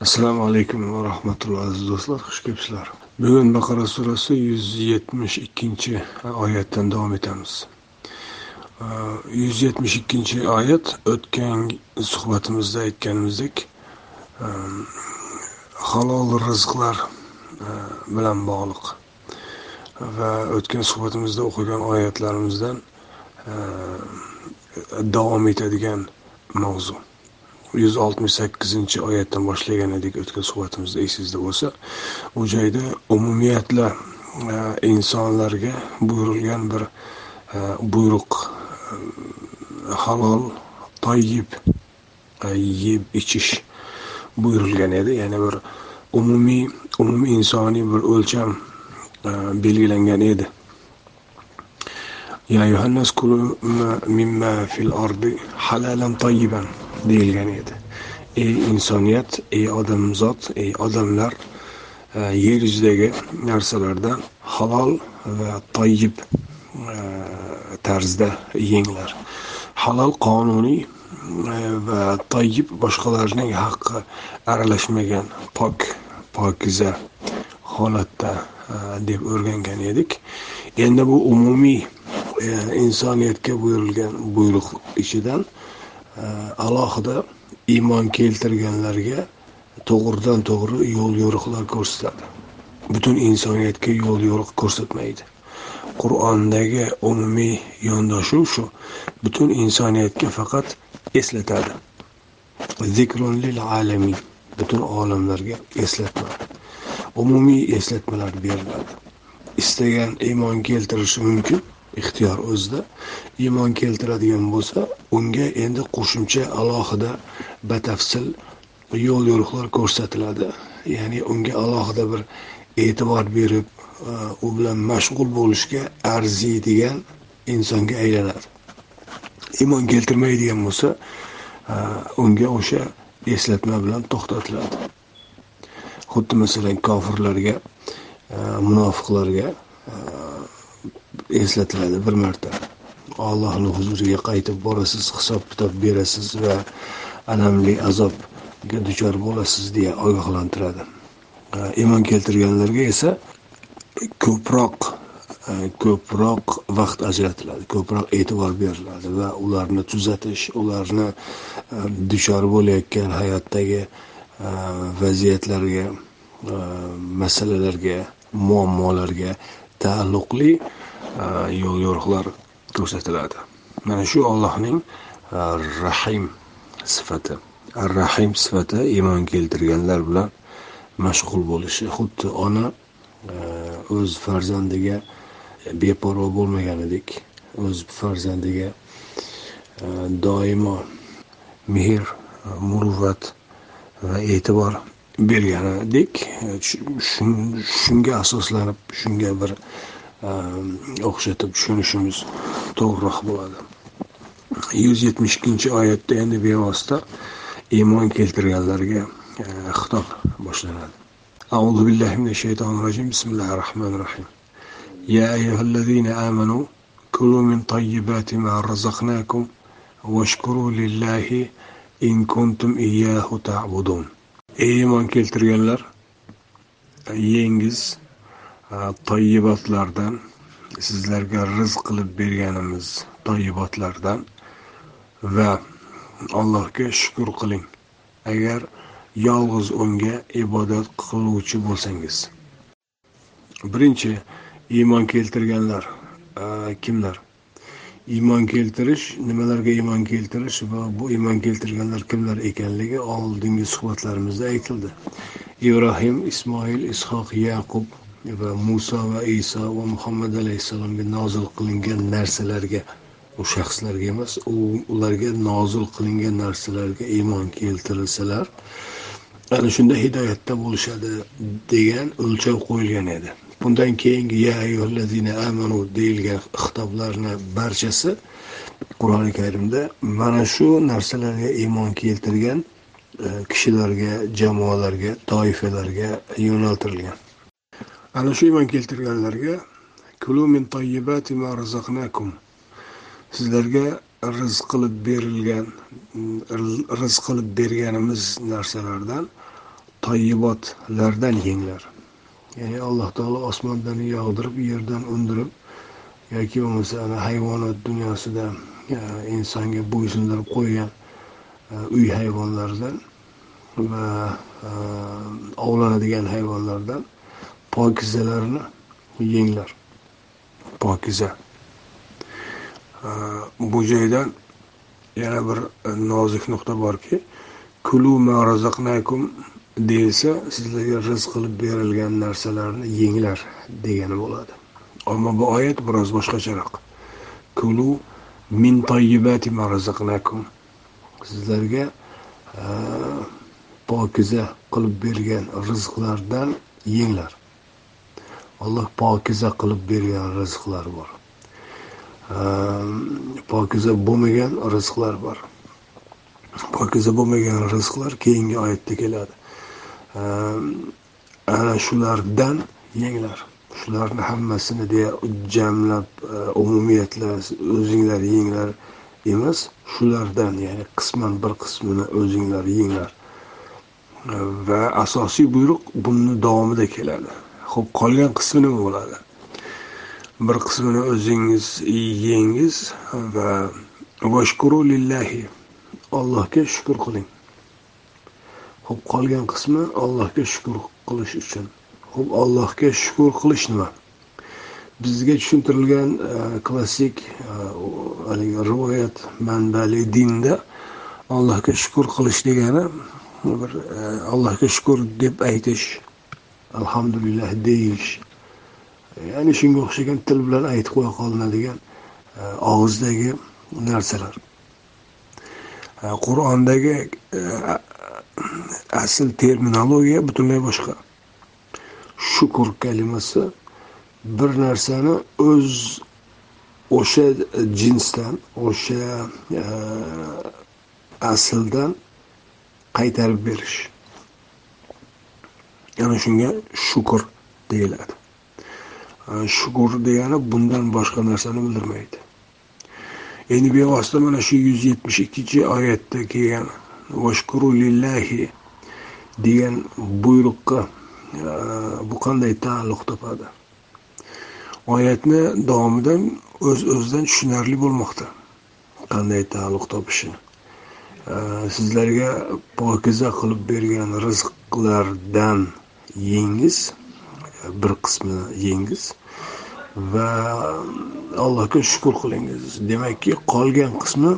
assalomu alaykum va rahmatulloh aziz do'stlar xush kelibsizlar. Bugun baqara surasi yuz yetmish ikkinchi oyatdan davom etamiz. Yuz yetmish ikkinchi oyat o'tgan suhbatimizda aytganimizdek halol rizqlar bilan bog'liq. Va o'tgan suhbatimizda o'qigan oyatlarimizdan davom etadigan mavzu. yuz oltmish sakkizinchi oyatdan boshlagan edik o'tgan suhbatimizda esingizda bo'lsa u joyda umumiyatla e, insonlarga buyurilgan bir e, buyruq e, halol toyib yeb ichish buyurilgan edi ya'ni bir umumiy umumiy insoniy bir o'lcham belgilangan edi يا أيها الناس كلوا مما في الأرض حلالا طيبا deyilgan edi. Ey insoniyat ey odamzod ey odamlar e, yer yuzidagi narsalarda halol va toyib e, tarzda yenglar. Halol qonuniy e, va toyib boshqalarning haqqi aralashmagan pok pokiza holatda deb o'rgangan edik. Endi bu umumiy insoniyatga buyurilgan buyruq ichidan Э, alohida iymon keltirganlarga to'g'ridan to'g'ri yo'l yo'riqlar ko'rsatadi. Butun insoniyatga yo'l yo'riq ko'rsatmaydi. Qur'ondagi umumiy yondashuv shu. Butun insoniyatga faqat eslatadi. Zikrun alamin. Butun olamlarga eslatma. Umumiy eslatmalar beriladi. Istagan iymon keltirishi mumkin. Ixtiyor o'zida iymon keltiradigan bo'lsa unga endi qo'shimcha alohida batafsil yo'l yo'riqlar ko'rsatiladi. Ya'ni unga alohida bir e'tibor berib e, u bilan mashg'ul bo'lishga arziydigan insonga aylanadi. Iymon keltirmaydigan bo'lsa e, unga o'sha eslatma bilan to'xtatiladi. Xuddi masalan kofirlarga e, munofiqlarga eslatiladi bir marta. Allohni huzuriga qaytib borasiz hisob kitob berasiz va alamli azobga duchor bo'lasiz deya ogohlantiradi. Iymon keltirganlarga esa ko'proq ko'proq vaqt ajratiladi ko'proq e'tibor beriladi va ularni tuzatish ularni duchor bo'layotgan hayotdagi vaziyatlarga masalalarga muammolarga taalluqli Э, yo'l yo'riqlar ko'rsatiladi. Mana shu ollohning э, rahim sifati. Ar rahim sifati iymon keltirganlar bilan mashg'ul bo'lishi. Xuddi ona э, o'z farzandiga beparvo bo'lmaganidek o'z farzandiga doimo mehr muruvvat va e'tibor berganidek shunga asoslanib shunga bir o'xshatib tushunishimiz to'g'riroq bo'ladi yuz yetmish ikkinchi oyatda endi bevosita iymon keltirganlarga xitob boshlanadi أعوذ بالله من الشيطان الرجيم بسم الله الرحمن الرحيم يا أيها الذين آمنوا كلوا من طيبات ما رزقناكم واشكروا لله إن كنتم إياه تعبدون iymon keltirganlar yengiz toyibotlardan sizlarga rizq qilib berganimiz toyibotlardan va allohga shukur qiling. Agar yolg'iz unga ibodat qiluvchi bo'lsangiz. Birinchi iymon keltirganlar. Kimlar? Iymon keltirish nimalarga iymon keltirish va bu iymon keltirganlar kimlar ekanligi oldingi suhbatlarimizda aytildi. Ibrohim ismoil ishoq yaqub va muso va iso va muhammad alayhissalomga nozil qilingan narsalarga u shaxslarga emas u ularga nozil qilingan narsalarga iymon keltirsalar ana shunda hidoyatda bo'lishadi degan o'lchov qo'yilgan edi. Bundan keyingi ya amanu deyilgan xitoblarni barchasi qur'oni karimda mana shu narsalarga iymon keltirgan e, kishilarga jamoalarga toifalarga yo'naltirilgan. Ana shu iymon keltirganlarga sizlarga rizq qilib berilgan rizq qilib berganimiz narsalardan toyibotlardan yenglar. Ya'ni alloh taolo osmondan yog'dirib yerdan undirib yoki bo'lmasa hayvonot dunyosida e, insonga bo'ysundirib qo'ygan e, uy hayvonlaridan va e, ovlanadigan hayvonlardan pokizalarni yenglar. Pokiza. Bu joydan yana bir e, nozik nuqta borki kulu ma razaqnakum deyilsa sizlarga rizq qilib berilgan narsalarni yenglar degani bo'ladi. Ammo bu oyat biroz boshqacharoq. Kulu min toyibati ma razaqnakum sizlarga e, pokiza qilib bergan rizqlardan yenglar. Alloh pokiza qilib bergan rizqlar bor. Ehm, pokiza bo'lmagan rizqlar bor. Pokiza bo'lmagan rizqlar keyingi oyatda keladi. Ehm, ana shulardan yenglar. Shularni hammasini deya jamlab e, umumiyatlab o'zinglar yenglar emas shulardan ya'ni qisman bir qismini o'zinglar yenglar. E, va asosiy buyruq buni davomida keladi. Ho'p qolgan qismi nima bo'ladi? Bir qismini o'zingiz yengiz va vashkuru lillahi allohga shukur qiling. Ho'p qolgan qismi allohga shukur qilish uchun. Ho'p allohga shukur qilish nima? Bizga tushuntirilgan e, klassik e, haligi rivoyat manbali dinda allohga shukur qilish degani bir e, allohga shukur deb aytish alhamdulillah deyish. Ya'ni shunga o'xshagan til bilan aytib qo'ya qolinadigan e, og'izdagi narsalar. E, Qur'ondagi e, asl terminologiya butunlay boshqa. Shukur kalimasi bir narsani o'z o'sha jinsdan o'sha asldan qaytarib berish. Ana shunga shukur deyiladi. Shukur degani bundan boshqa narsani bildirmaydi. Endi bevosita mana shu yuz yetmish ikkinchi oyatda kelgan vashkuru lillahi degan buyruqqa bu qanday taalluq topadi? Oyatni davomidan o'z öz o'zidan tushunarli bo'lmoqda. Qanday taalluq topishi sizlarga pokiza qilib bergan rizqlardan yengiz bir qismini yengiz va allohga shukur qilingiz. Demakki qolgan qismi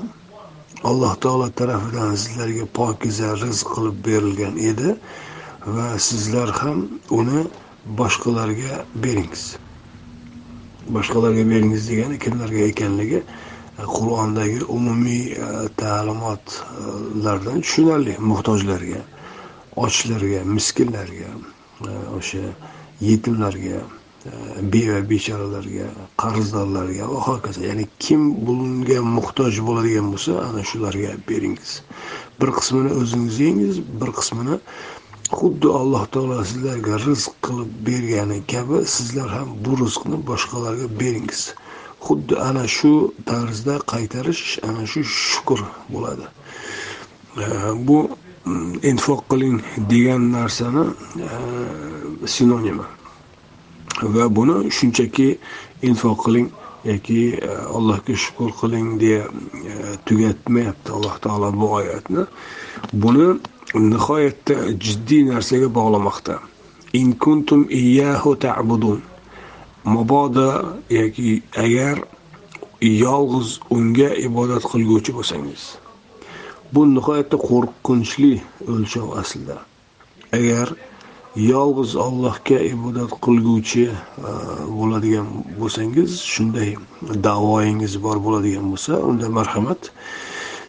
alloh taolo tarafidan sizlarga pokiza rizq qilib berilgan edi va sizlar ham uni boshqalarga beringiz. Boshqalarga beringiz degani kimlarga ekanligi qur'ondagi umumiy e, ta'limotlardan tushunarli muhtojlarga ochlarga miskinlarga o'sha yetimlarga e, beva bechoralarga qarzdorlarga va hokazo. Ya'ni kim bunga muhtoj bo'ladigan bo'lsa ana shularga beringiz. Bir qismini o'zingiz yengiz bir qismini xuddi alloh taolo sizlarga rizq qilib bergani kabi sizlar ham bu rizqni boshqalarga beringiz. Xuddi ana shu tarzda qaytarish ana shu shukur bo'ladi. Bu Mm, infoq qiling degan narsani e, sinonimi va buni shunchaki infoq qiling yoki e, allohga shukur qiling deya e, tugatmayapti alloh taolo bu oyatni. Buni nihoyatda jiddiy narsaga bog'lamoqda. In kuntum iyyahu ta'budun. Mabodo yoki agar yolg'iz unga ibodat qilguvchi bo'lsangiz. Bu nihoyatda qo'rqinchli o'lchov aslida. Agar yolg'iz allohga ibodat qilguvchi e, bo'ladigan bo'lsangiz shunday davoyingiz bor bo'ladigan bo'lsa unda marhamat.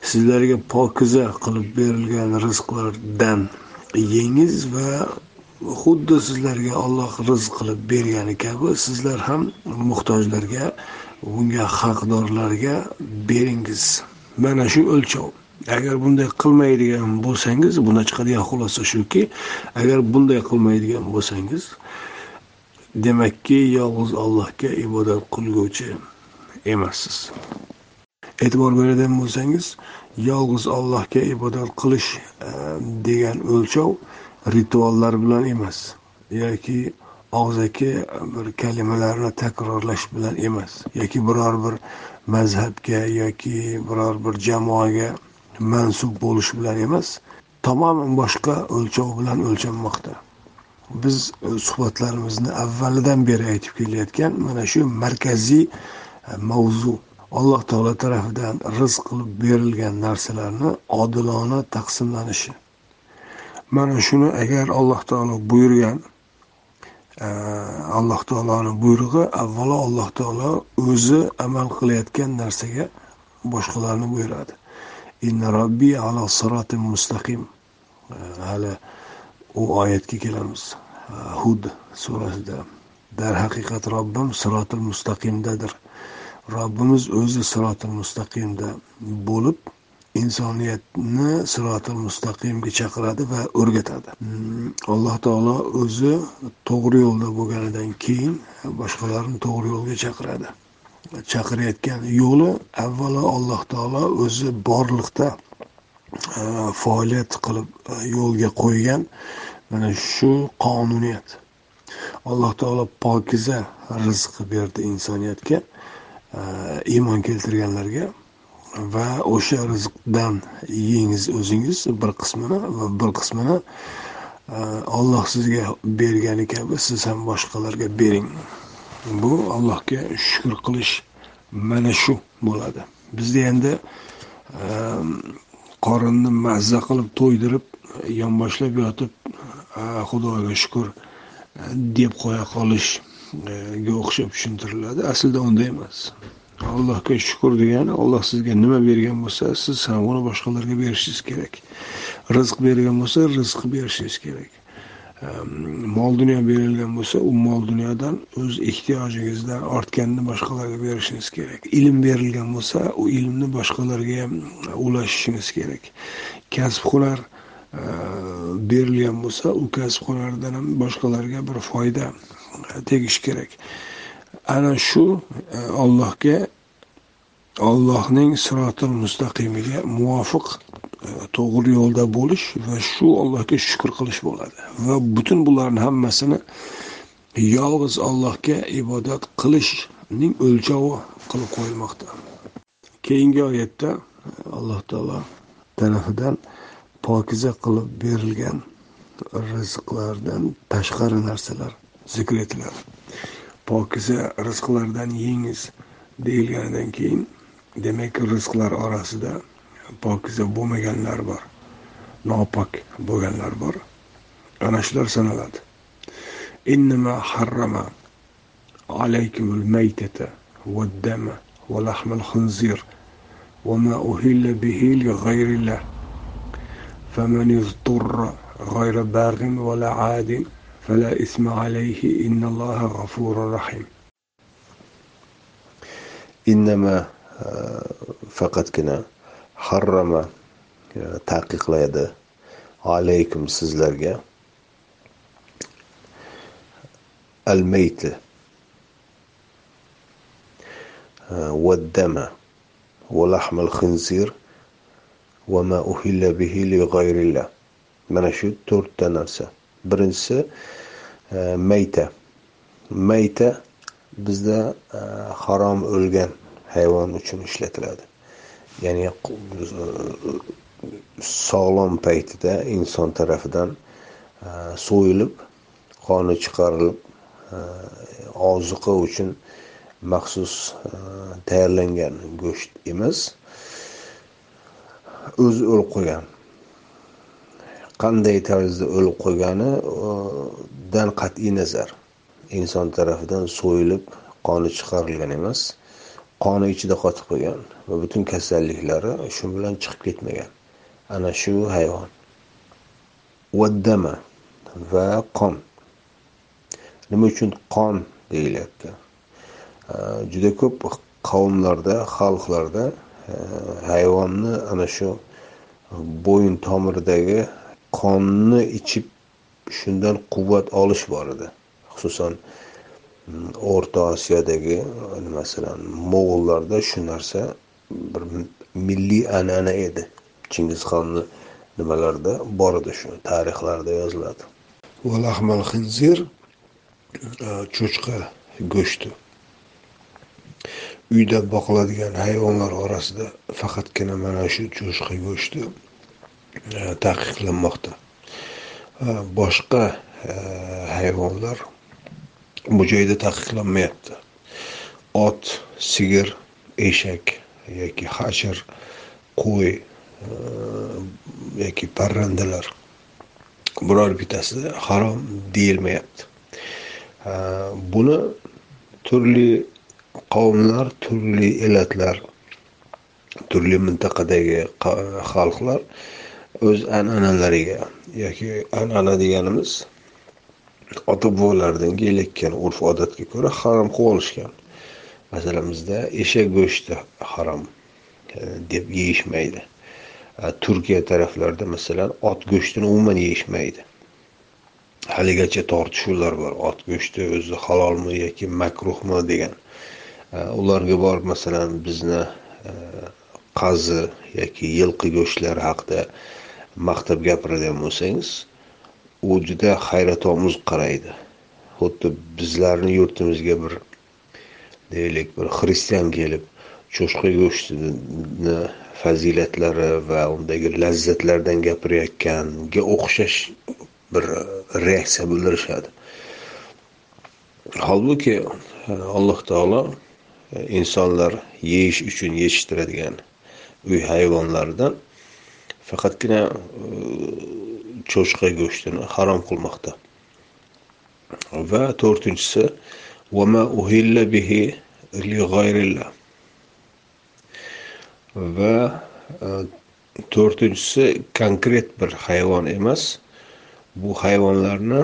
Sizlarga pokiza qilib berilgan rizqlardan yengiz va xuddi sizlarga olloh rizq qilib bergani kabi sizlar ham muhtojlarga bunga haqdorlarga beringiz. Mana shu o'lchov. Agar bunday qilmaydigan bo'lsangiz bundan chiqadigan xulosa shuki agar bunday qilmaydigan bo'lsangiz demakki yolg'iz allohga ibodat qilguvchi emassiz. E'tibor beradigan bo'lsangiz yolg'iz allohga ibodat qilish e, degan o'lchov rituallar bilan emas yoki og'zaki bir kalimalarni takrorlash bilan emas yoki biror bir mazhabga yoki biror bir jamoaga mansub bo'lish bilan emas tamoman boshqa o'lchov bilan o'lchanmoqda. Biz e, suhbatlarimizni avvalidan beri aytib kelayotgan mana shu markaziy e, mavzu. Alloh taolo tarafidan rizq qilib berilgan narsalarni odilona taqsimlanishi. Mana shuni agar alloh taolo buyurgan e, alloh taoloni buyrug'i avvalo alloh taolo o'zi amal qilayotgan narsaga boshqalarni buyuradi. Inna robbi ala sirotin mustaqim. Hali u oyatga kelamiz. Hud surasida. Darhaqiqat robbim sirotil mustaqimdadir. Robbimiz o'zi sirotil mustaqimda bo'lib insoniyatni sirotil mustaqimga chaqiradi va o'rgatadi. Alloh taolo o'zi to'g'ri yo'lda bo'lganidan keyin boshqalarni to'g'ri yo'lga chaqiradi. Chaqirayotgan yo'li avvalo alloh taolo o'zi borliqda e, faoliyat qilib e, yo'lga qo'ygan. Mana shu qonuniyat alloh taolo pokiza rizq berdi insoniyatga e, iymon keltirganlarga va o'sha rizqdan yeyingiz o'zingiz bir qismini va bir qismini olloh sizga bergani kabi siz ham boshqalarga bering. Bu allohga shukur qilish mana shu bo'ladi. Bizda endi ehm, qorinni mazza qilib to'ydirib yonboshlab yotib e, xudoga shukur e, deb qo'ya qolishga o'xshab tushuntiriladi. Aslida unday emas. Allohga shukur degani olloh sizga nima bergan bo'lsa siz ham uni boshqalarga berishingiz kerak. Rizq bergan bo'lsa rizq berishingiz kerak. Ehm, mol dunyo berilgan bo'lsa u mol dunyodan o'z ehtiyojingizdan ortganini boshqalarga berishingiz kerak. Ilm berilgan bo'lsa u ilmni boshqalarga ham ulashishingiz kerak. Kasb hunar ehm, berilgan bo'lsa u kasb hunardan ham boshqalarga bir foyda e, tegishi kerak. Ana shu e, allohga ollohning siroti mustaqimiga muvofiq Э, to'g'ri yo'lda bo'lish va shu allohga shukur qilish bo'ladi. Va butun bularni hammasini yolg'iz allohga ibodat qilishning o'lchovi qilib qo'yilmoqda. Keyingi oyatda e, alloh taolo tarafidan pokiza qilib berilgan rizqlardan tashqari narsalar zikr etiladi. Pokiza rizqlardan yengiz deyilganidan keyin demak rizqlar orasida pokiza bo'lmaganlar bor nopok bo'lganlar bor ana shular sanaladi إنما حرم عليكم الميتة والدم ولحم الخنزير وما أهل به لغير الله. فمن اضطر غير باغ ولا عاد فلا إثم عليه إن الله غفور رحيم إنما faqatgina harrama taqiqlaydi alaykum sizlarga al mayti والدم ولحم الخنزير وما أهل به لغير الله mana shu to'rtta narsa birinchisi mayta mayta bizda e, harom o'lgan hayvon uchun ishlatiladi Ya'ni e, sog'lom paytida inson tarafidan e, so'yilib qoni chiqarilib e, oziqa uchun maxsus tayyorlangan go'sht emas o'zi o'lib qolgan qanday tarzda o'lib qolganidan qat'iy nazar. Inson tarafidan so'yilib qoni chiqarilgan emas. Qoni ichida qotib qolgan va butun kasalliklari shu bilan chiqib ketmagan. Ana shu hayvon. Vaddama va qon. Nima uchun qon deyilyapti? Juda ko'p qavmlarda xalqlarda e, hayvonni ana shu bo'yin tomiridagi qonni ichib shundan quvvat olish bor edi. Xususan o'rta osiyodagi masalan mo'g'ullarda shu narsa bir milliy an'ana edi. Chingizxonni nimalarda? Bor edi shu tarixlarda yoziladi. Valahmal xinzir e, cho'chqa go'shti. Uyda boqiladigan hayvonlar orasida faqatgina mana shu cho'chqa go'shti e, taqiqlanmoqda. E, boshqa hayvonlar bu joyda taqiqlanmayapti. Ot sigir eshak yoki hashir qo'y e, yoki parrandalar. Biror bittasi harom deyilmayapti. E, buni turli qavmlar turli elatlar turli mintaqadagi xalqlar o'z an'analariga yoki an'ana deganimiz ota bobolardan kelayotgan urf odatga ko'ra harom qilib olishgan masalan bizda eshak go'shti harom e, deb yeyishmaydi. E, Turkiya taraflarida masalan ot go'shtini umuman yeyishmaydi. Haligacha tortishuvlar bor. Ot go'shti o'zi halolmi yoki makruhmi degan. E, ularga borib masalan bizni qazi yoki yilqi go'shtlari haqida maqtab gapiradigan bo'lsangiz u juda hayratomuz qaraydi. Xuddi bizlarni yurtimizga bir deylik bir xristian kelib cho'chqa go'shtini fazilatlari va undagi lazzatlardan gapirayotganga o'xshash bir reaksiya bildirishadi. Holbuki alloh taolo insonlar yeyish uchun yetishtiradigan uy hayvonlaridan faqatgina cho'chqa go'shtini harom qilmoqda. Va to'rtinchisi va e, to'rtinchisi konkret bir hayvon emas. Bu hayvonlarni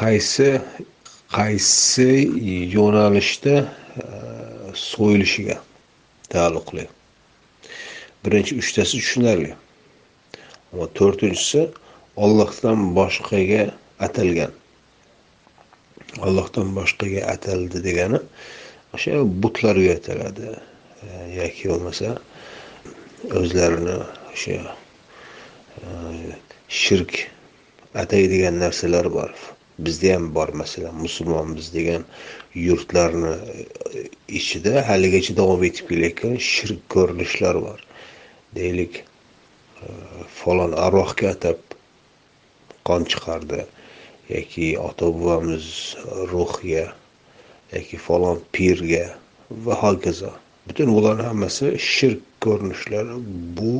qaysi qaysi yo'nalishda e, so'yilishiga taalluqli. Birinchi uchtasi tushunarli. Ammo to'rtinchisi ollohdan boshqaga atalgan. Ollohdan boshqaga ataldi degani o'sha butlarga ataladi e, yoki bo'lmasa o'zlarini o'sha e, shirk ataydigan narsalar bor. Bizda ham bor masalan musulmonmiz degan yurtlarni e, ichida haligacha davom etib kelayotgan shirk ko'rinishlar bor. Deylik falon arvohga atab qon chiqardi. Yoki ota bobomiz ruhiga yoki falon pirga va hokazo. Butun bularni hammasi shirk ko'rinishlari bu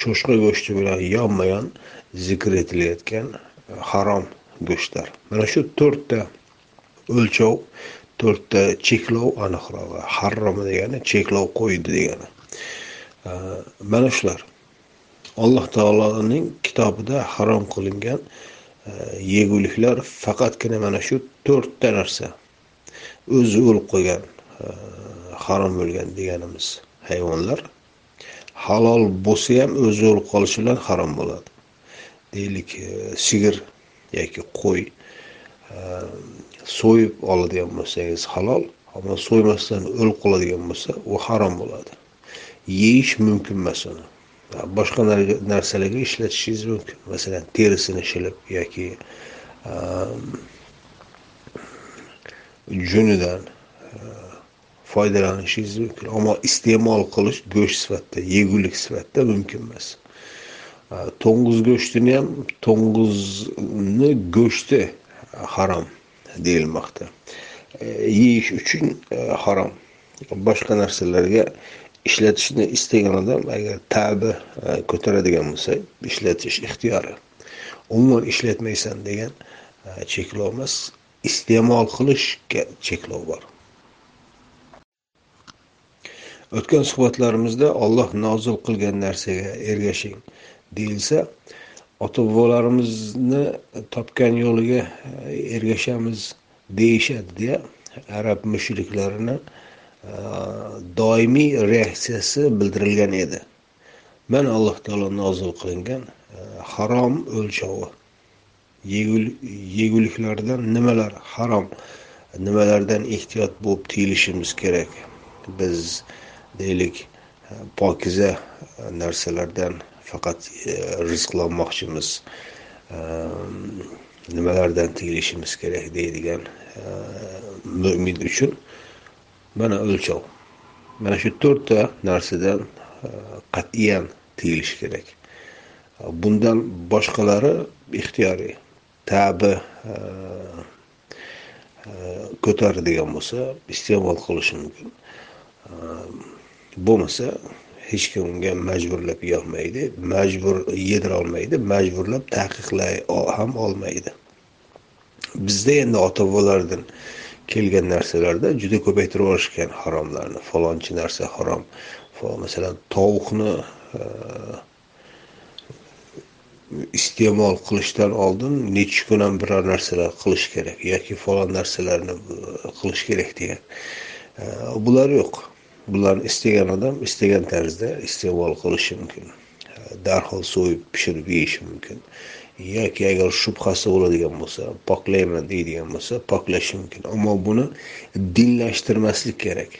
cho'chqa go'shti bilan yonma yon zikr etilayotgan e, harom go'shtlar. Mana shu to'rtta o'lchov to'rtta cheklov aniqrog'i. Harom degani cheklov qo'ydi degani. E, mana shular. Alloh taoloning kitobida harom qilingan e, yeguliklar faqatgina mana shu to'rtta narsa. O'zi o'lib qo'ygan e, harom bo'lgan deganimiz hayvonlar. Halol bo'lsa ham o'zi o'lib qolishi bilan harom bo'ladi. Deylik e, sigir yoki qo'y so'yib oladigan bo'lsangiz halol ammo so'ymasdan o'lib qoladigan bo'lsa u harom bo'ladi. Yeyish mumkin emas uni. Boshqa narsalarga ishlatishingiz mumkin. Masalan terisini shilib yoki um, junidan uh, foydalanishingiz mumkin. Ammo iste'mol qilish go'sht sifatida yegulik sifatida mumkin emas. Uh, to'ng'iz go'shtini ham to'ng'izni go'shti harom deyilmoqda. Uh, yeyish uchun harom. Boshqa narsalarga ishlatishni istagan odam agar tabi e, ko'taradigan bo'lsa ishlatish ixtiyori. Umuman ishlatmaysan degan e, cheklov emas iste'mol qilishga cheklov bor. O'tgan suhbatlarimizda olloh nozil qilgan narsaga ergashing deyilsa ota bobolarimizni topgan yo'liga e, ergashamiz deyishadi deya arab mushriklarini Э, doimiy reaksiyasi bildirilgan edi. Mana alloh taolo nozil qilingan e, harom o'lchovi yeguliklardan nimalar harom nimalardan ehtiyot bo'lib tiyilishimiz kerak? Biz deylik e, pokiza e, narsalardan faqat rizqlanmoqchimiz. Nimalardan tiyilishimiz kerak deydigan mo'min uchun mana o'lchov. Mana shu to'rtta narsadan e, qat'iyan tiyilish kerak. Bundan boshqalari ixtiyoriy. Tabi e, e, ko'taradigan bo'lsa iste'mol qilishi mumkin. Bo'lmasa hech kim unga majburlab yeyolmaydi majbur yedira olmaydi majburlab taqiqlay ham olmaydi. Bizda endi ota bobolardan kelgan narsalarda juda ko'paytirib yuborishgan haromlarni falonchi narsa harom. Masalan tovuqni e, iste'mol qilishdan oldin necha kun ham biror narsalar qilish kerak yoki falon narsalarni e, qilish kerak degan. E, bular yo'q. Bularni istagan odam istagan tarzda iste'mol qilishi mumkin. Darhol so'yib pishirib yeyishi mumkin. Yoki agar shubhasi bo'ladigan bo'lsa poklayman deydigan bo'lsa poklashi mumkin. Ammo buni dinlashtirmaslik kerak.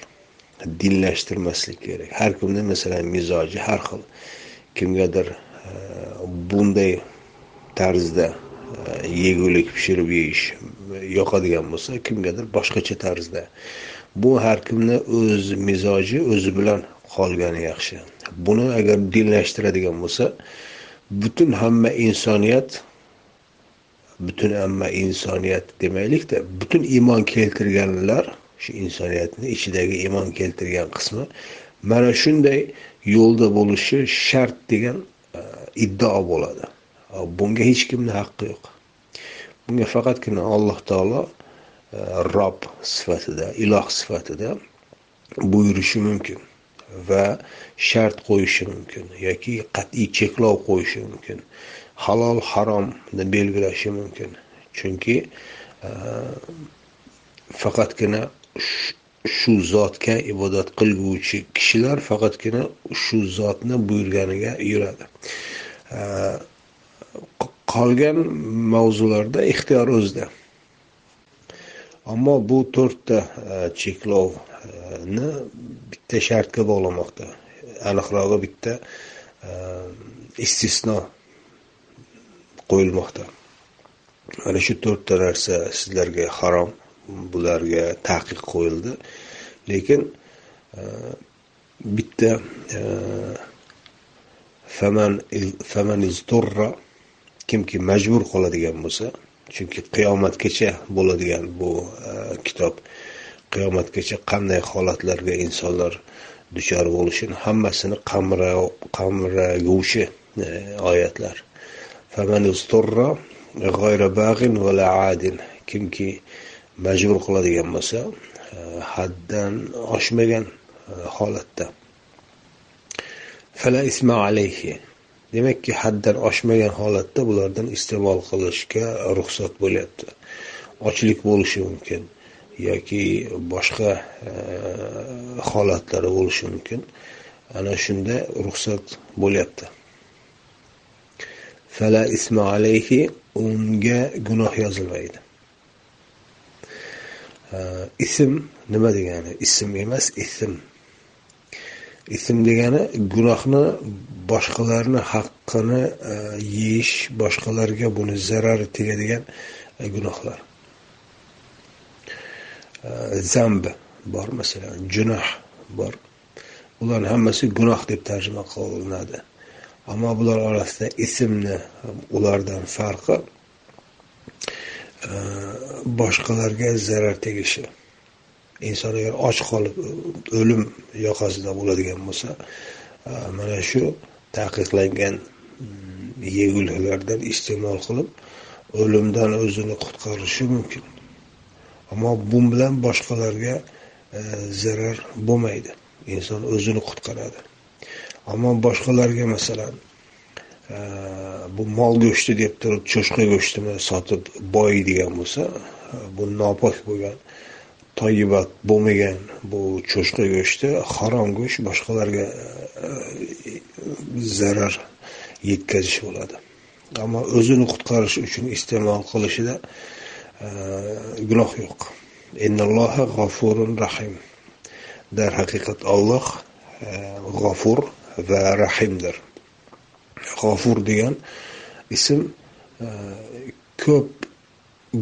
Dinlashtirmaslik kerak. Har kimni masalan mizoji har xil. Kimgadir e, bunday tarzda e, yegulik pishirib yeyish yoqadigan bo'lsa kimgadir boshqacha tarzda. Bu har kimni o'z mizoji o'zi bilan qolgani yaxshi. Buni agar dinlashtiradigan bo'lsa butun hamma insoniyat butun hamma insoniyat demaylikda butun iymon keltirganlar shu insoniyatni ichidagi iymon keltirgan qismi mana shunday yo'lda bo'lishi shart degan e, iddao bo'ladi. Bunga hech kimni haqqi yo'q. Bunga faqatgina alloh taolo e, rob sifatida iloh sifatida buyurishi mumkin. Va shart qo'yishi mumkin yoki qat'iy cheklov qo'yishi mumkin. Halol haromni belgilashi mumkin. Chunki e, faqatgina shu zotga ibodat qilguvchi kishilar faqatgina shu zotni buyurganiga yuradi. E, qolgan mavzularda ixtiyor o'zida. Ammo bu to'rtta e, cheklov ni bitta shartga bog'lamoqda. Aniqrog'i bitta e, istisno qo'yilmoqda. Mana shu to'rtta narsa sizlarga harom bularga taqiq qo'yildi. Lekin e, bitta e, faman faman kimki majbur qoladigan bo'lsa chunki qiyomatgacha bo'ladigan bu kitob qiyomatgacha qanday holatlarga insonlar duchor bo'lishini hammasini qamraguvchi e, oyatlar. Kimki majbur qiladigan bo'lsa e, haddan oshmagan e, holatda. Fala isma alayhi. Demakki haddan oshmagan holatda bulardan iste'mol qilishga ruxsat bo'lyapti. Ochlik bo'lishi mumkin. Yoki boshqa e, holatlari bo'lishi mumkin. Ana shunda ruxsat bo'lyapti. Fala isma alayhi unga gunoh yozilmaydi. E, ism nima degani? Ism emas ism. Ism degani gunohni boshqalarni haqqini e, yeyish boshqalarga buni zarari tegadigan gunohlar. Zamb bor masalan junoh bor. Bularni hammasi gunoh deb tarjima qilinadi. Ammo bular orasida ismni ulardan farqi boshqalarga zarar tegishi. Inson agar och qolib o'lim yoqasida bo'ladigan bo'lsa mana shu taqiqlangan mm, yeguliklardan iste'mol qilib o'limdan o'zini qutqarishi mumkin. Ammo bu bilan boshqalarga e, zarar bo'lmaydi. Inson o'zini qutqaradi. Ammo boshqalarga masalan e, bu mol go'shti deb turib cho'chqa go'shtini sotib boyiydigan bo'lsa e, bu nopok bo'lgan toyibat bo'lmagan bu cho'chqa go'shti harom go'sht boshqalarga zarar yetkazish bo'ladi. Ammo o'zini qutqarish uchun iste'mol qilishida gunoh yo'q innalloha g'afurun rahim darhaqiqat olloh g'ofur va rahimdir g'ofur degan ism ko'p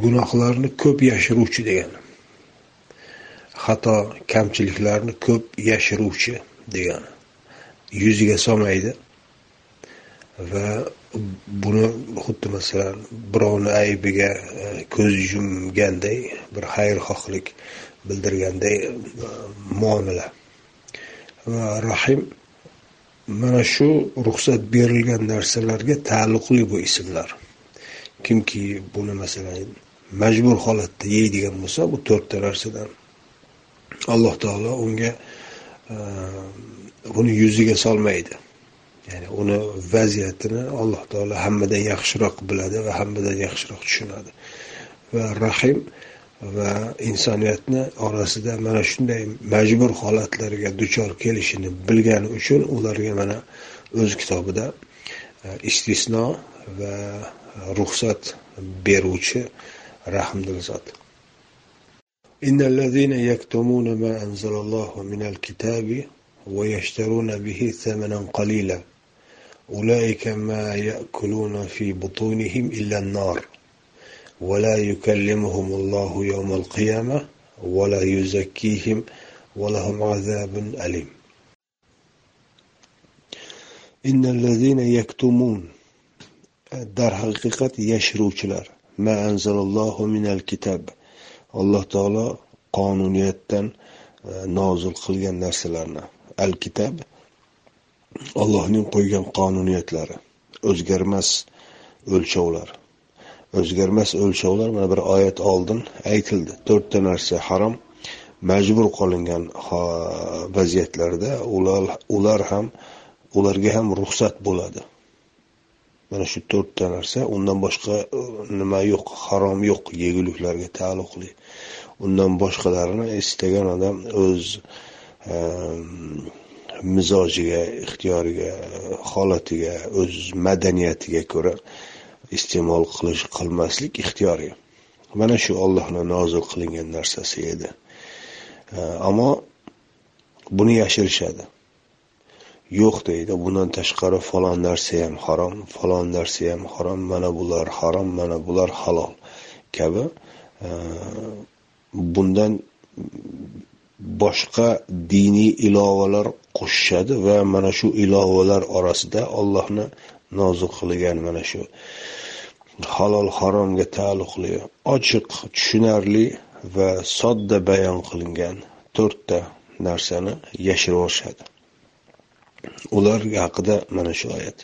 gunohlarni ko'p yashiruvchi degani xato kamchiliklarni ko'p yashiruvchi degani yuziga solmaydi va buni xuddi masalan birovni aybiga e, ko'z yumganday bir xayrixohlik bildirganday e, muomala. Va rahim mana shu ruxsat berilgan narsalarga taalluqli bu ismlar. Kimki buni masalan majbur holatda yeydigan bo'lsa bu to'rtta narsadan alloh taolo unga e, buni yuziga solmaydi. ya'ni uni vaziyatini alloh taolo hammadan yaxshiroq biladi va hammadan yaxshiroq tushunadi va rahim va insoniyatni orasida mana shunday majbur holatlarga duchor kelishini bilgani uchun ularga mana o'z kitobida e, istisno va ruxsat beruvchi rahmdil zot إن الذين يكتمون ما أنزل الله من الكتاب ويشترون به ثمنا قليلا أولئك ما يأكلون في بطونهم إلا النار ولا يكلمهم الله يوم القيامة ولا يزكيهم ولهم عذاب أليم إن الذين يكتمون darhaqiqat yashiruvchilar ma anzalallohu minal kitob alloh taolo qonuniyatdan nozil qilgan narsalarni al kitob allohning qo'ygan qonuniyatlari. O'zgarmas o'lchovlar. O'zgarmas o'lchovlar mana bir oyat oldin aytildi. To'rtta narsa harom majbur qolingan vaziyatlarda ular ular ham ularga ham ruxsat bo'ladi. Mana shu to'rtta narsa undan boshqa e, nima yo'q harom yo'q yeguliklarga taalluqli. Undan boshqalarini istagan odam o'z e, mizojiga ixtiyoriga holatiga o'z madaniyatiga ko'ra iste'mol qilish qilmaslik ixtiyoriy. Mana shu ollohni nozil qilingan narsasi edi. Ammo buni yashirishadi. Yo'q deydi bundan tashqari falon narsa ham harom falon narsa ham harom mana bular harom mana bular halol kabi. Bundan boshqa diniy ilovalar qo'shishadi va mana shu ilovalar orasida ollohni nozil qilgan mana shu halol haromga taalluqli ochiq tushunarli va sodda bayon qilingan to'rtta narsani yashirib yuborishadi ular haqida mana shu oyat.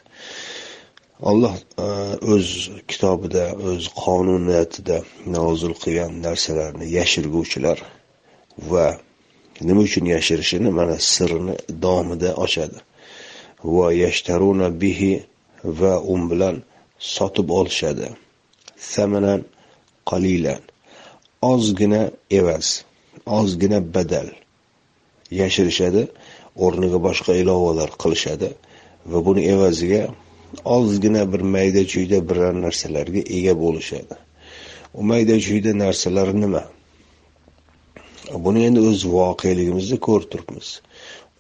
Alloh e, o'z kitobida o'z qonuniyatida nozil qilgan narsalarni yashirguvchilar va nima uchun yashirishini mana sirrini davomida ochadi. Va yashtaruna bihi va u bilan sotib olishadi. Samanan qalilan. Ozgina evaz ozgina badal yashirishadi o'rniga boshqa ilovalar qilishadi va buni evaziga ozgina bir mayda chuyda biror narsalarga ega bo'lishadi. U mayda chuyda narsalar nima? Buni endi o'z voqeligimizda ko'rib turibmiz.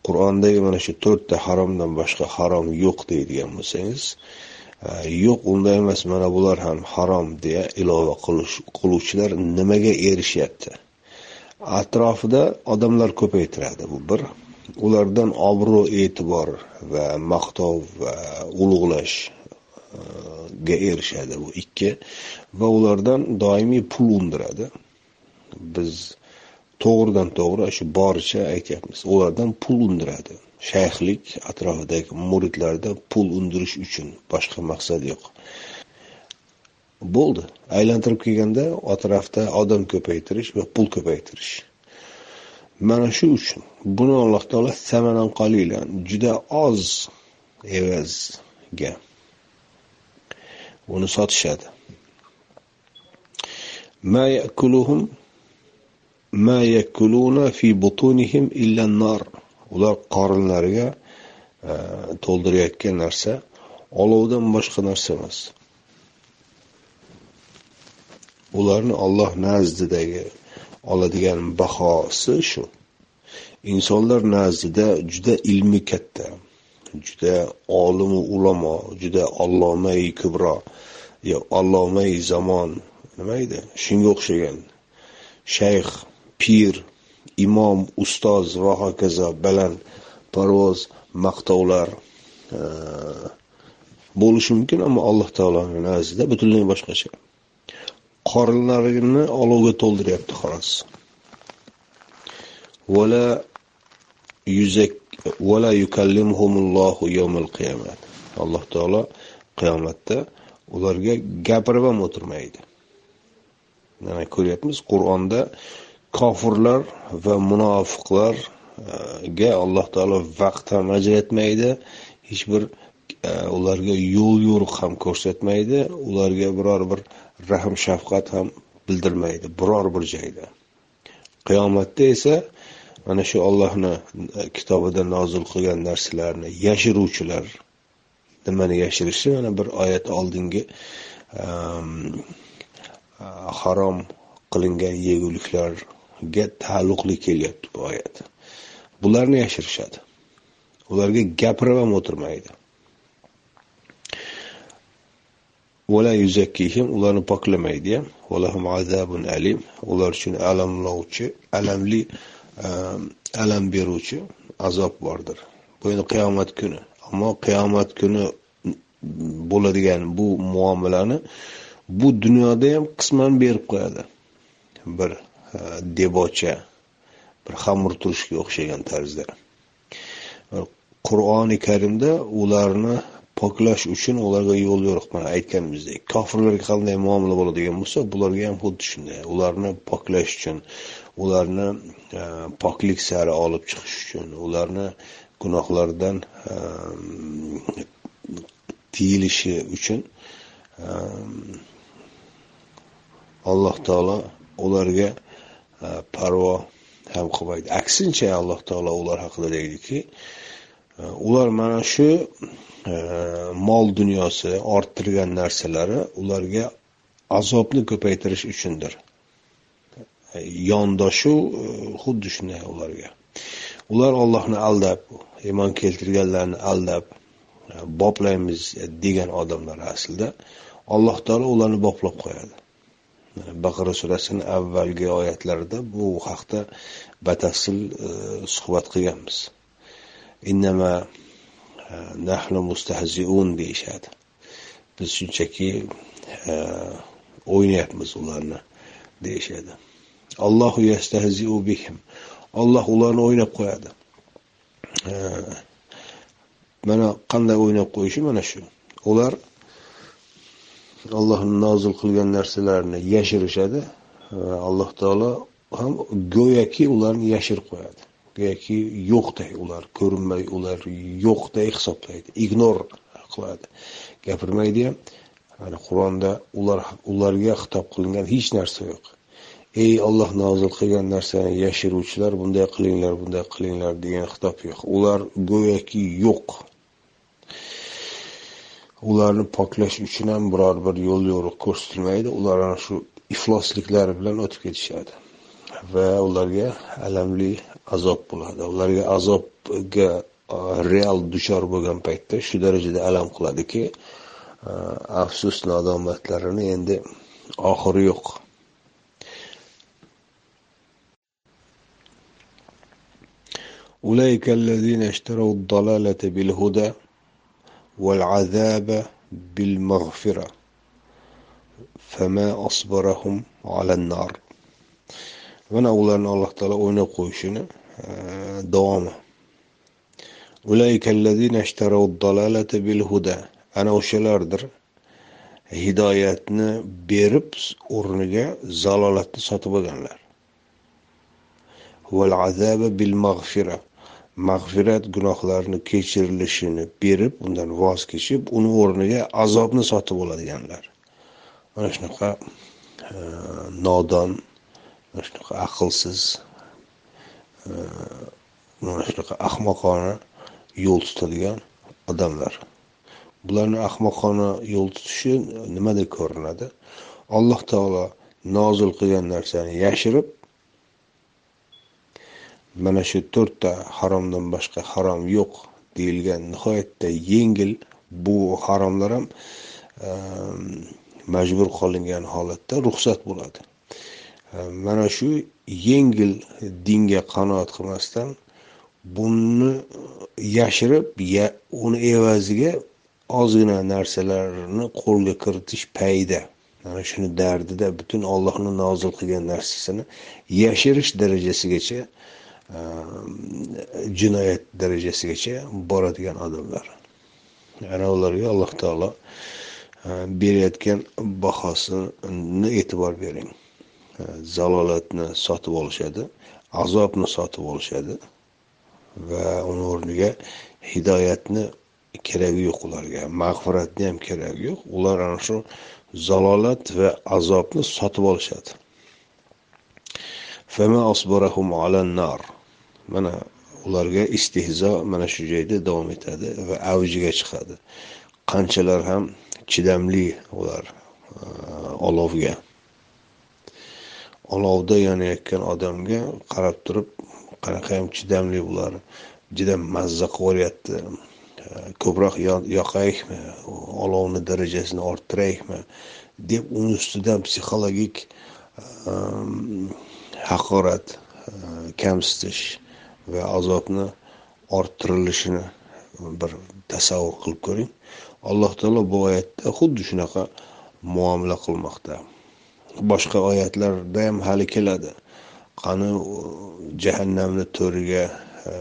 Qur'ondagi mana shu to'rtta haromdan boshqa harom yo'q deydigan bo'lsangiz e, yo'q unday emas mana bular ham harom deya ilova qiluvchilar nimaga erishyapti? Atrofida odamlar ko'paytiradi bu bir. Ulardan obro' e'tibor va maqtov va ulug'lashga e, erishadi bu ikki va ulardan doimiy pul undiradi. Biz to'g'ridan to'g'ri shu boricha aytyapmiz. Ulardan pul undiradi. Shayxlik atrofidagi muridlarda pul undirish uchun boshqa maqsad yo'q. Bo'ldi. Aylantirib kelganda atrofda odam ko'paytirish va pul ko'paytirish. Mana shu uchun buni alloh taolo samanan qalilan juda oz evazga buni sotishadi. Ma yakuluhum ma yakuluna fi butunihim illa nar. Ular qorinlariga e, to'ldirayotgan narsa olovdan boshqa narsa emas. Ularni Alloh nazdidagi oladigan bahosi shu. Insonlar nazdida juda ilmi katta juda olimu ulamo juda allomai kubro yo allomai zamon nima edi? Shunga o'xshagan shayx pir imom ustoz va hokazo baland parvoz maqtovlar e, bo'lishi mumkin ammo alloh taoloni nazdida butunlay boshqacha. Qorinlarini olovga to'ldiryapti xolos. Vala yuzak vala yukallimhumullohu yawmal qiyomat alloh taolo qiyomatda ularga gapirib ham o'tirmaydi. Mana ko'ryapmiz qur'onda kofirlar va munofiqlarga e, alloh taolo vaqt ham ajratmaydi hech bir e, ularga yo'l yo'riq ham ko'rsatmaydi ularga biror bir rahm shafqat ham bildirmaydi biror bir joyda. Qiyomatda esa mana shu ollohni e, kitobida nozil qilgan narsalarni yashiruvchilar nimani yashirishi mana bir oyat oldingi harom qilingan yeguliklar ga taalluqli kelyapti bu oyat. Bularni yashirishadi. Ularga gapirib ham o'tirmaydi ularni poklamaydi ham alim. Ular uchun alamlovchi alamli ehm, alam beruvchi azob bordir. Bu endi qiyomat kuni. Ammo qiyomat kuni bo'ladigan bu muomalani bu dunyoda ham qisman berib qo'yadi. Bir E, debocha bir xamir turishga o'xshagan tarzda. E, Qur'oni karimda ularni poklash uchun ularga yo'l yo'riq mana aytganimizdek kofirlarga qanday muomala bo'ladigan bo'lsa bularga ham xuddi shunday. Ularni poklash uchun ularni e, poklik sari olib chiqish uchun ularni gunohlardan e, tiyilishi uchun e, alloh taolo ularga parvo ham qilmaydi aksincha alloh taolo ular haqida deydiki ular mana shu mol dunyosi orttirgan narsalari ularga azobni ko'paytirish uchundir yondashuv xuddi shunday ularga ular ollohni aldab iymon keltirganlarni aldab boplaymiz degan odamlar aslida alloh taolo ularni boplab qo'yadi baqara surasini avvalgi oyatlarida bu haqda batafsil e, suhbat qilganmiz. İnnama e, nahnu mustahziun deyishadi. Biz shunchaki e, o'ynayapmiz ularni deyishadi. Allohu yastahziu bihim. Olloh ularni o'ynab qo'yadi. Mana qanday o'ynab qo'yishi? Mana shu. Ular alloh nozil qilgan narsalarni yashirishadi alloh taolo ham go'yoki ularni yashirib qo'yadi. Go'yoki yo'qday ular ko'rinmay ular yo'qday hisoblaydi ignor qiladi. Gapirmaydi ham yani qur'onda ular ularga xitob qilingan hech narsa yo'q. Ey olloh nozil qilgan narsani yashiruvchilar bunday qilinglar bunday qilinglar degan xitob yo'q. Ular go'yoki yo'q ularni poklash uchun ham biror bir yo'l yo'riq ko'rsatilmaydi ular ana shu iflosliklari bilan o'tib ketishadi va ularga alamli azob bo'ladi ularga azobga real duchor bo'lgan paytda shu darajada alam qiladiki afsus nadomatlarini endi oxiri yo'q أولئك الذين اشتروا الضلالة بالهدى والعذاب بالمغفرة فما أصبرهم على النار mana ularni alloh taolo o'ynab qo'yishini davomi ana o'shalardir hidoyatni berib o'rniga zalolatni sotib olganlar mag'firat gunohlarni kechirilishini berib undan voz kechib uni o'rniga azobni sotib oladiganlar. Mana shunaqa e, nodon mana shunaqa aqlsiz e, mana shunaqa ahmoqona yo'l tutadigan odamlar. Bularni ahmoqona yo'l tutishi nimada ko'rinadi? Alloh taolo nozil qilgan narsani yashirib mana shu to'rtta haromdan boshqa harom yo'q deyilgan nihoyatda yengil bu haromlar ham ehm, majbur qolingan holatda ruxsat bo'ladi. Ehm, mana shu yengil dinga qanoat qilmasdan buni yashirib uni evaziga ozgina narsalarni qo'lga kiritish payda mana shuni dardida butun ollohni nozil qilgan narsasini yashirish darajasigacha Ehm, jinoyat darajasigacha boradigan odamlar. Ana ularga alloh taolo e, berayotgan bahosini e'tibor bering. E, zalolatni sotib olishadi azobni sotib olishadi va uni o'rniga hidoyatni keragi yo'q ularga mag'firatni ham keragi yo'q. Ular ana shu zalolat va azobni sotib olishadi. Mana ularga istehzo mana shu joyda davom etadi va avjiga chiqadi. Qanchalar ham chidamli ular uh, olovga. Olovda yonayotgan odamga qarab turib qanaqa ham chidamli bular juda mazza qilyapti uh, ko'proq yoqaylikmi olovni darajasini orttirayikmi deb uni ustidan psixologik um, haqorat uh, kamsitish va azobni orttirilishini bir tasavvur qilib ko'ring. Alloh taolo bu oyatda xuddi shunaqa muomala qilmoqda. Boshqa oyatlarda ham hali keladi. Qani jahannamni to'riga e,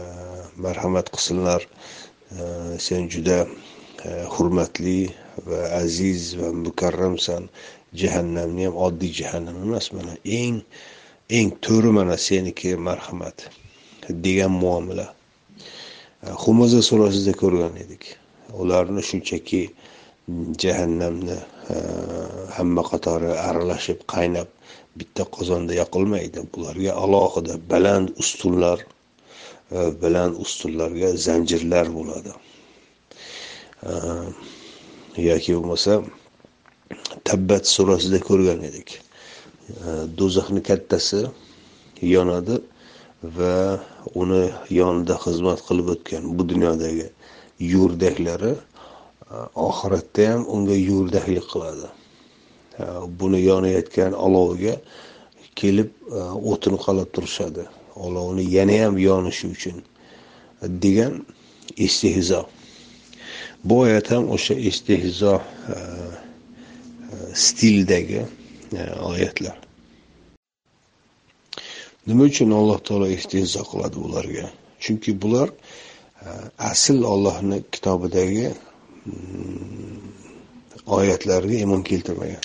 marhamat qilsinlar. E, sen juda e, hurmatli va aziz va mukarramsan. Jahannamni ham oddiy jahannam emas mana eng eng to'ri mana seniki marhamat. Degan muomala. E, Humaza surasida ko'rgan edik. Ularni shunchaki jahannamni e, hamma qatori aralashib qaynab bitta qozonda yoqilmaydi. Bularga alohida baland ustunlar e, baland ustunlarga zanjirlar bo'ladi. Yoki bo'lmasa tabbat surasida ko'rgan edik. Do'zaxni kattasi yonadi va uni yonida xizmat qilib o'tgan bu dunyodagi yo'rdaklari e, oxiratda ham unga yo'rdaklik qiladi. E, buni yonayotgan olovga kelib e, o'tin qalab turishadi. Olovni yana ham yonishi uchun degan istehzo. Bu oyat ham o'sha istehzo stilidagi oyatlar. Nima uchun alloh taolo istehzo qiladi bularga chunki bular e, asl ollohni kitobidagi mm, oyatlarga iymon keltirmagan.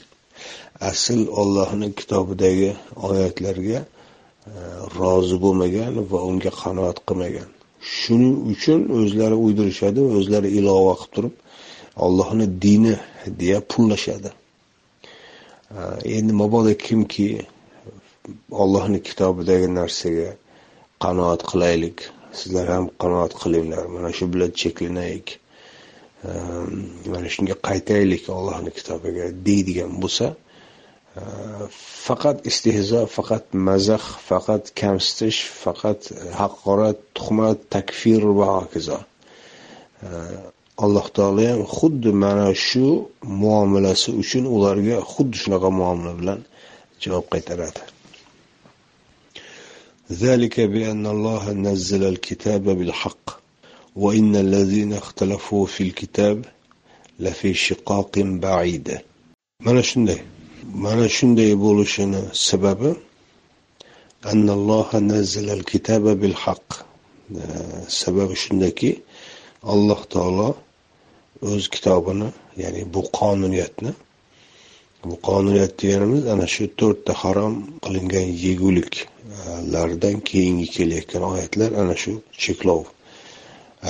Asl ollohni kitobidagi oyatlarga e, rozi bo'lmagan va unga qanoat qilmagan. Shuning uchun o'zlari uydirishadi o'zlari ilova qilib turib ollohni dini deya pullashadi. E, endi mabodo kimki ollohni kitobidagi narsaga qanoat qilaylik. Sizlar ham qanoat qilinglar. Mana shu bilan cheklanaylik ehm, mana shunga qaytaylik ollohni kitobiga deydigan bo'lsa ehm, faqat istehzo faqat mazax faqat kamsitish faqat haqorat tuhmat takfir va hokazo. Ehm, Alloh taolo ham xuddi mana shu muomalasi uchun ularga xuddi shunaqa muomala bilan javob qaytaradi. ذلك بأن الله نزل الكتاب بالحق وإن الذين اختلفوا في الكتاب لفي شقاق بعيد mana shunday mana shunday bo'lishini sababi annalloha nazzalal kitaba bil haq sababi shundaki alloh taolo o'z kitobini ya'ni bu qonuniyatni bu qonuniyat deganimiz ana shu to'rtta harom qilingan lardan keyingi kelayotgan oyatlar ana shu cheklov.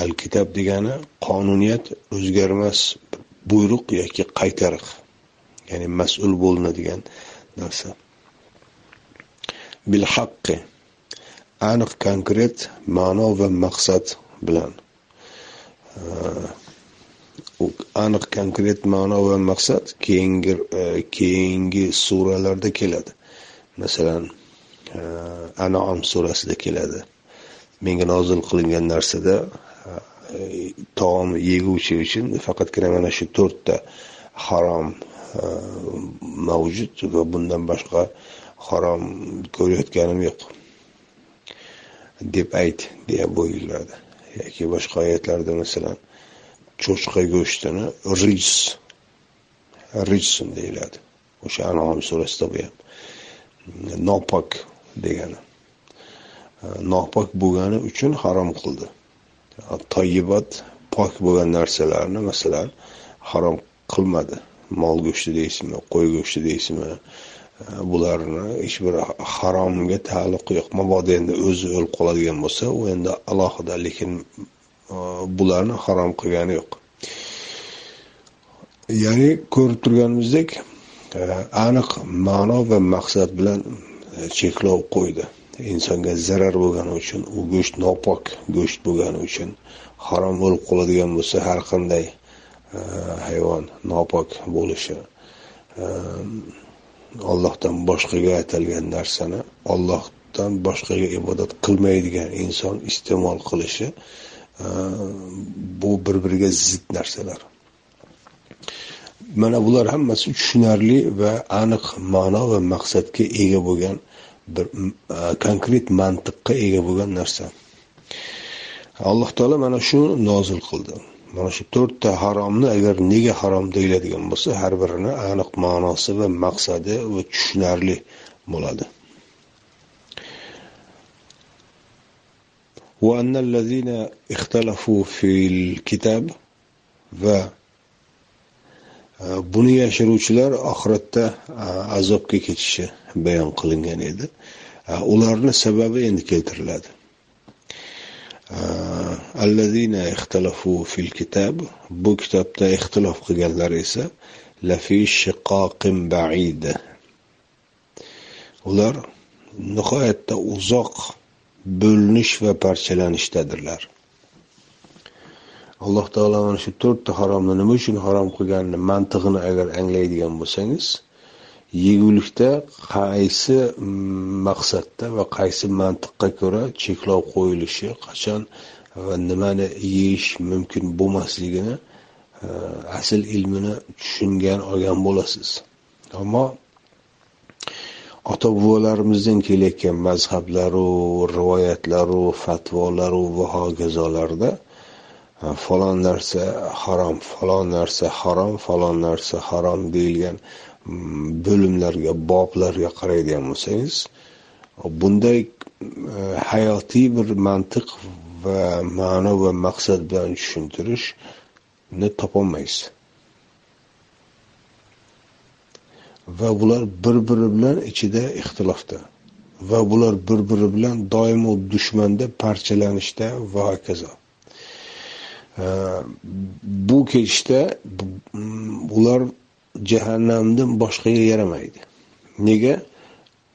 Al kitob degani qonuniyat o'zgarmas buyruq yoki qaytariq ya'ni mas'ul bo'linadigan narsa. Bil haqqi aniq konkret ma'no va maqsad bilan. Aniq konkret ma'no va maqsad keyingi e, keyingi suralarda keladi. Masalan anom surasida keladi. Menga nozil qilingan narsada taom yeguvchi uchun faqatgina mana shu to'rtta harom mavjud va bundan boshqa harom ko'rayotganim yo'q deb ayt deya buyuriladi yoki boshqa oyatlarda masalan cho'chqa go'shtini rijs rijsun deyiladi. O'sha anom surasida bu ham nopok degani. Nopok bo'lgani uchun harom qildi. Toyibat pok bo'lgan narsalarni masalan harom qilmadi. Mol go'shti deysizmi qo'y go'shti deysizmi bularni hech bir haromga taalluqi yo'q. Mabodo endi o'zi o'lib qoladigan bo'lsa u endi alohida lekin bularni harom qilgani yo'q. Ya'ni ko'rib turganimizdek aniq ma'no va maqsad bilan cheklov qo'ydi. Insonga zarar bo'lgani uchun u go'sht nopok go'sht bo'lgani uchun harom bo'lib qoladigan bo'lsa har qanday e, hayvon nopok bo'lishi e, ollohdan boshqaga atalgan narsani ollohdan boshqaga ibodat qilmaydigan inson iste'mol qilishi e, bu bir biriga zid narsalar. Mana bular hammasi tushunarli va aniq ma'no va maqsadga ega bo'lgan bir e, konkret mantiqqa ega bo'lgan narsa alloh taolo mana shuni nozil qildi mana shu to'rtta haromni agar nega harom deyiladigan bo'lsa har birini aniq ma'nosi va maqsadi va tushunarli bo'ladi وأن الذين اختلفوا في الكتاب va Э, buni yashiruvchilar oxiratda e, azobga ketishi bayon qilingan edi. E, ularni sababi endi keltiriladi. E, allazina ixtalafu fil kitab bu kitobda ixtilof qilganlar esa lafi shiqoqin baid. Ular nihoyatda uzoq bo'linish va parchalanishdadirlar. Alloh taolo mana shu to'rtta haromni nima uchun harom qilganini mantig'ini agar anglaydigan bo'lsangiz yegulikda qaysi mm, maqsadda va qaysi mantiqqa ko'ra cheklov qo'yilishi qachon va nimani yeyish mumkin bo'lmasligini e, asl ilmini tushungan olgan bo'lasiz. Ammo ota bobolarimizdan kelayotgan mazhablaru rivoyatlaru fatvolaru va hokazolarda e, falon narsa harom falon narsa harom falon narsa harom deyilgan bo'limlarga boblarga qaraydigan bo'lsangiz bunday e, hayotiy bir mantiq va ma'no va maqsad bilan tushuntirishni topolmaysiz va bular bir biri bilan ichida ixtilofda va bular bir biri bilan doimo dushmanda parchalanishda va hokazo bu kechda ular jahannamdan boshqaga yaramaydi nega?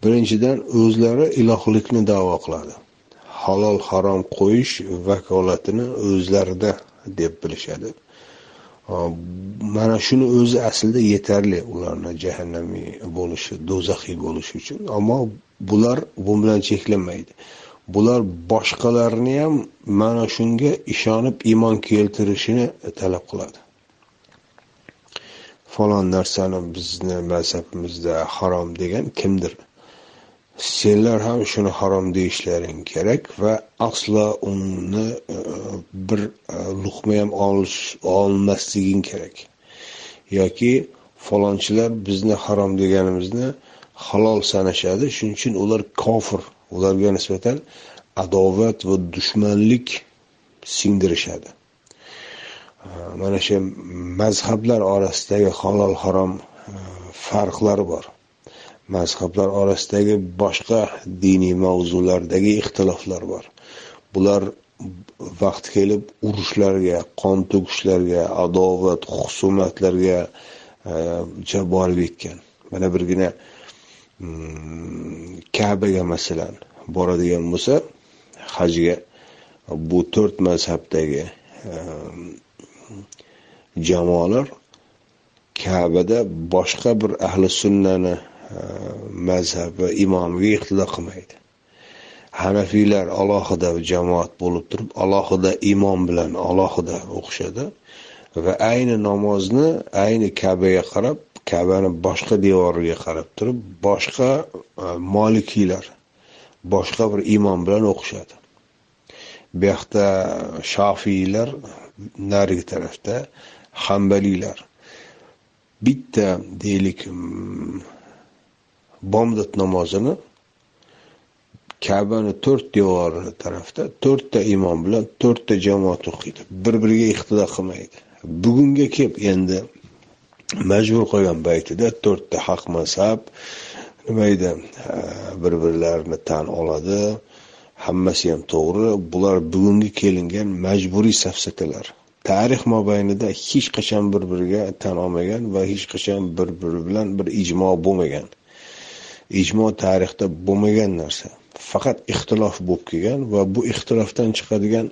Birinchidan o'zlari ilohlikni da'vo qiladi. Halol harom qo'yish vakolatini o'zlarida deb bilishadi. Mana shuni o'zi aslida yetarli ularni jahannamiy bo'lishi do'zaxiy bo'lishi uchun. Ammo bular bu bilan cheklanmaydi. Bular boshqalarni ham mana shunga ishonib iymon keltirishini talab qiladi. Falon narsani bizni mazhabimizda harom degan kimdir? Senlar ham shuni harom deyishlaring kerak va aslo uni e, bir e, luqma ham olmasliging kerak. Yoki falonchilar bizni harom deganimizni halol sanashadi shuning uchun ular kofir. Ularga nisbatan adovat va dushmanlik singdirishadi. Mana shu mazhablar orasidagi halol harom e, farqlar farqlari bor. Mazhablar orasidagi boshqa diniy mavzulardagi ixtiloflar bor. Bular vaqti kelib urushlarga qon to'kishlarga adovat husumatlarga e, borib yetgan mana birgina Hmm, kabaga masalan boradigan bo'lsa hajga bu to'rt mazhabdagi ehm, jamoalar kabada boshqa bir ahli sunnani ehm, mazhabi imomiga iqtido qilmaydi. Hanafiylar alohida jamoat bo'lib turib alohida imom bilan alohida o'qishadi va ayni namozni ayni kabaga qarab kabani boshqa devoriga qarab turib boshqa e, molikiylar boshqa bir imom bilan o'qishadi. Bu yoqda shofiylar narigi tarafda hambaliylar bitta deylik bomdod namozini kabani to'rt devori tarafda to'rtta imom bilan to'rtta jamoat o'qiydi. Bir biriga iqtido qilmaydi. Bugunga kelib endi majbur qolgan paytida to'rtta haq mazhab nima edi bir birlarini tan oladi. Hammasi ham to'g'ri. Bular bugungi kelingan majburiy safsatalar. Tarix mobaynida hech qachon bir biriga tan olmagan va hech qachon bir biri bilan bir ijmo bo'lmagan. Ijmo tarixda bo'lmagan narsa. Faqat ixtilof bo'lib kelgan va bu ixtilofdan chiqadigan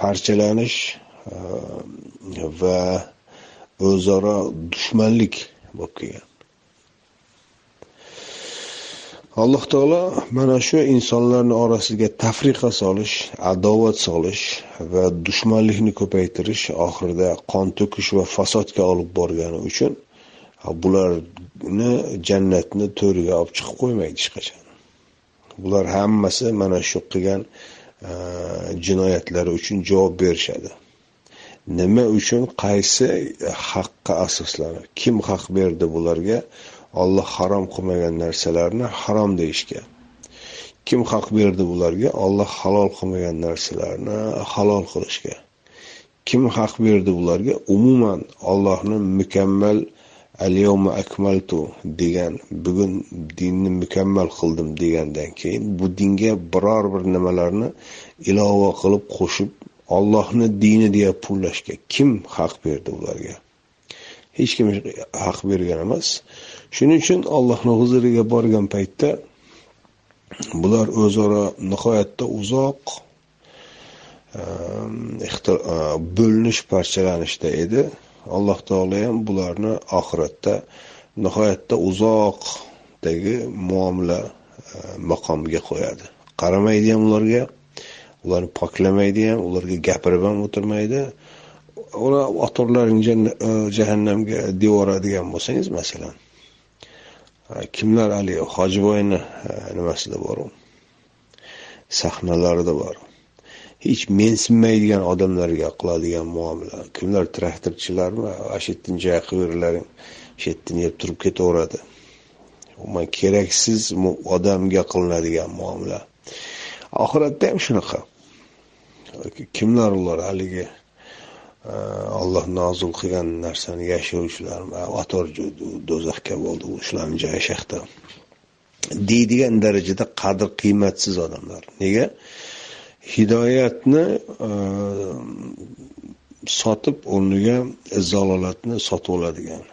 parchalanish e, va o'zaro dushmanlik bo'lib kelgan. Alloh taolo mana shu insonlarni orasiga tafriqa solish adovat solish va dushmanlikni ko'paytirish oxirida qon to'kish va fasodga olib borgani uchun bularni jannatni to'riga olib chiqib qo'ymaydi hech qachon. Bular hammasi mana shu qilgan jinoyatlari uchun javob berishadi. Nima uchun qaysi haqqa asoslanib kim haq berdi bularga? Olloh harom qilmagan narsalarni harom deyishga. Kim haq berdi bularga? Olloh halol qilmagan narsalarni halol qilishga. Kim haq berdi bularga? Umuman ollohni mukammal alyoma akmaltu degan bugun dinni mukammal qildim degandan keyin bu dinga biror bir nimalarni ilova qilib qo'shib ollohni dini deya pullashga kim haq berdi ularga? Hech kim haq bergan emas. Shuning uchun allohni huzuriga borgan paytda bular o'zaro nihoyatda uzoq ehm, e, bo'linish parchalanishda edi. Alloh taolo ham bularni oxiratda nihoyatda uzoqdagi muomala e, maqomiga qo'yadi. Qaramaydi ham ularga. Ularni poklamaydi ham ularga gapirib ham o'tirmaydi. Ular otorlaring e, jahannamga devoradigan bo'lsangiz masalan e, kimlar haligi hojiboyni e, nimasida boru sahnalarida bor. Hech mensinmaydigan odamlarga qiladigan muomala. Kimlar traktorchilarmi? Shu yerdan joy qilib berilaring shu yerdan yeb turib ketaveradi. Umuman keraksiz odamga qilinadigan muomala. Oxiratda ham shunaqa. Kimlar ular haligi e, alloh nozil qilgan narsani yashiruvchilar e, ator do'zaxga bo'ldi shularni joyi shahda deydigan darajada qadr qiymatsiz odamlar. Nega? Hidoyatni e, sotib o'rniga zalolatni sotib oladigan.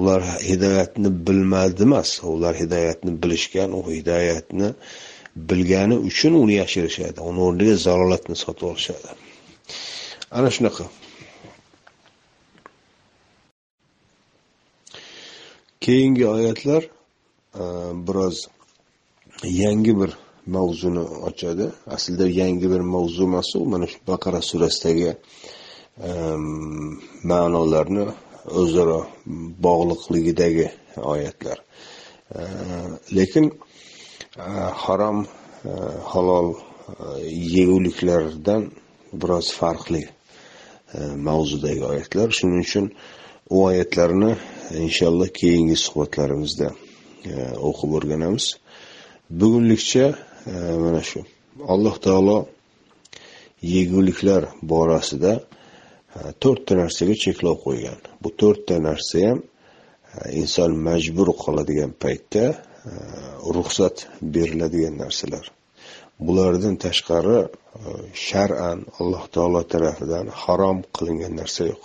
Ular hidoyatni bilmadi emas ular hidoyatni bilishgan u hidoyatni bilgani uchun uni yashirishadi. Uni o'rniga zalolatni sotib olishadi. Ana shunaqa. Keyingi oyatlar e, biroz yangi bir mavzuni ochadi. Aslida yangi bir mavzu emas u. Mana shu baqara surasidagi e, ma'nolarni o'zaro bog'liqligidagi oyatlar. E, lekin Э, harom э, halol э, yeguliklardan biroz farqli mavzudagi oyatlar. Shuning uchun u oyatlarni inshaalloh keyingi suhbatlarimizda e, o'qib o'rganamiz. Bugunlikcha e, mana shu alloh taolo yeguliklar borasida e, to'rtta narsaga cheklov qo'ygan. Bu to'rtta narsa ham inson majbur qoladigan paytda ruxsat beriladigan narsalar. Bulardan tashqari e, shar'an alloh taolo tarafidan harom qilingan narsa yo'q.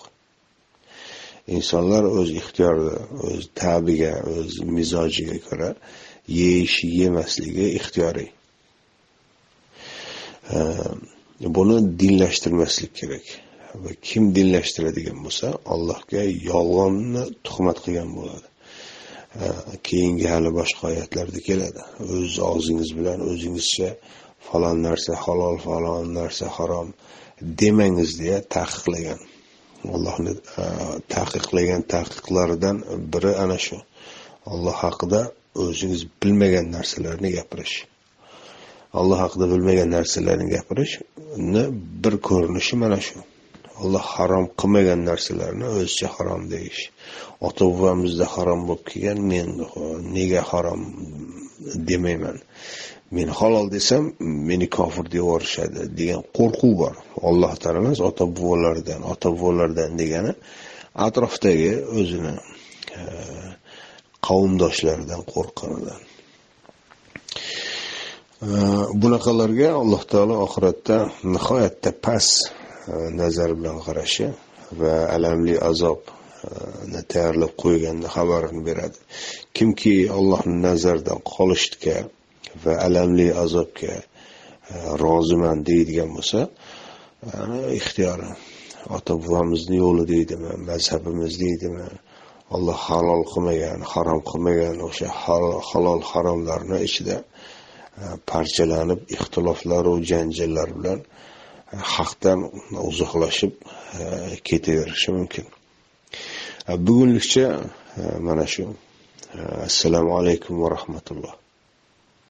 Insonlar o'z ixtiyorida o'z tabiga o'z mizojiga ko'ra yeyish yemasligi ixtiyoriy. Buni dinlashtirmaslik kerak. Va kim dinlashtiradigan bo'lsa allohga yolg'onni tuhmat qilgan bo'ladi. Keyingi hali boshqa oyatlarda keladi. O'z og'zingiz bilan o'zingizcha falon narsa halol falon narsa harom demangiz deya taqiqlagan. Allohni taqiqlagan taqiqlaridan biri ana shu. Alloh haqida o'zingiz bilmagan narsalarni gapirish. Alloh haqida bilmagan narsalarni gapirishni bir ko'rinishi mana shu. Alloh harom qilmagan narsalarni o'zicha harom deyish. Ota bobomizda harom bo'lib kelgan men nega harom demayman. Men halol desam meni kofir deb yuborishadi degan qo'rquv bor. Ollohdan emas ota bobolardan ota bobolardan degani atrofdagi o'zini e, qavmdoshlaridan qo'rqqanidan e, bunaqalarga alloh taolo oxiratda nihoyatda past E, nazar bilan qarashi va alamli azobni e, tayyorlab qo'yganini xabarini beradi. Kimki allohni nazaridan qolishga va alamli azobga e, roziman deydigan bo'lsa ixtiyori ota bobomizni yo'li deydimi mazhabimiz deydimi alloh halol qilmagan harom qilmagan o'sha halol haromlarni ichida parchalanib ixtiloflaru janjallar bilan e, haqdan uzoqlashib e, ketaverishi mumkin. E, bugunlikcha e, mana shu assalomu alaykum va rahmatulloh.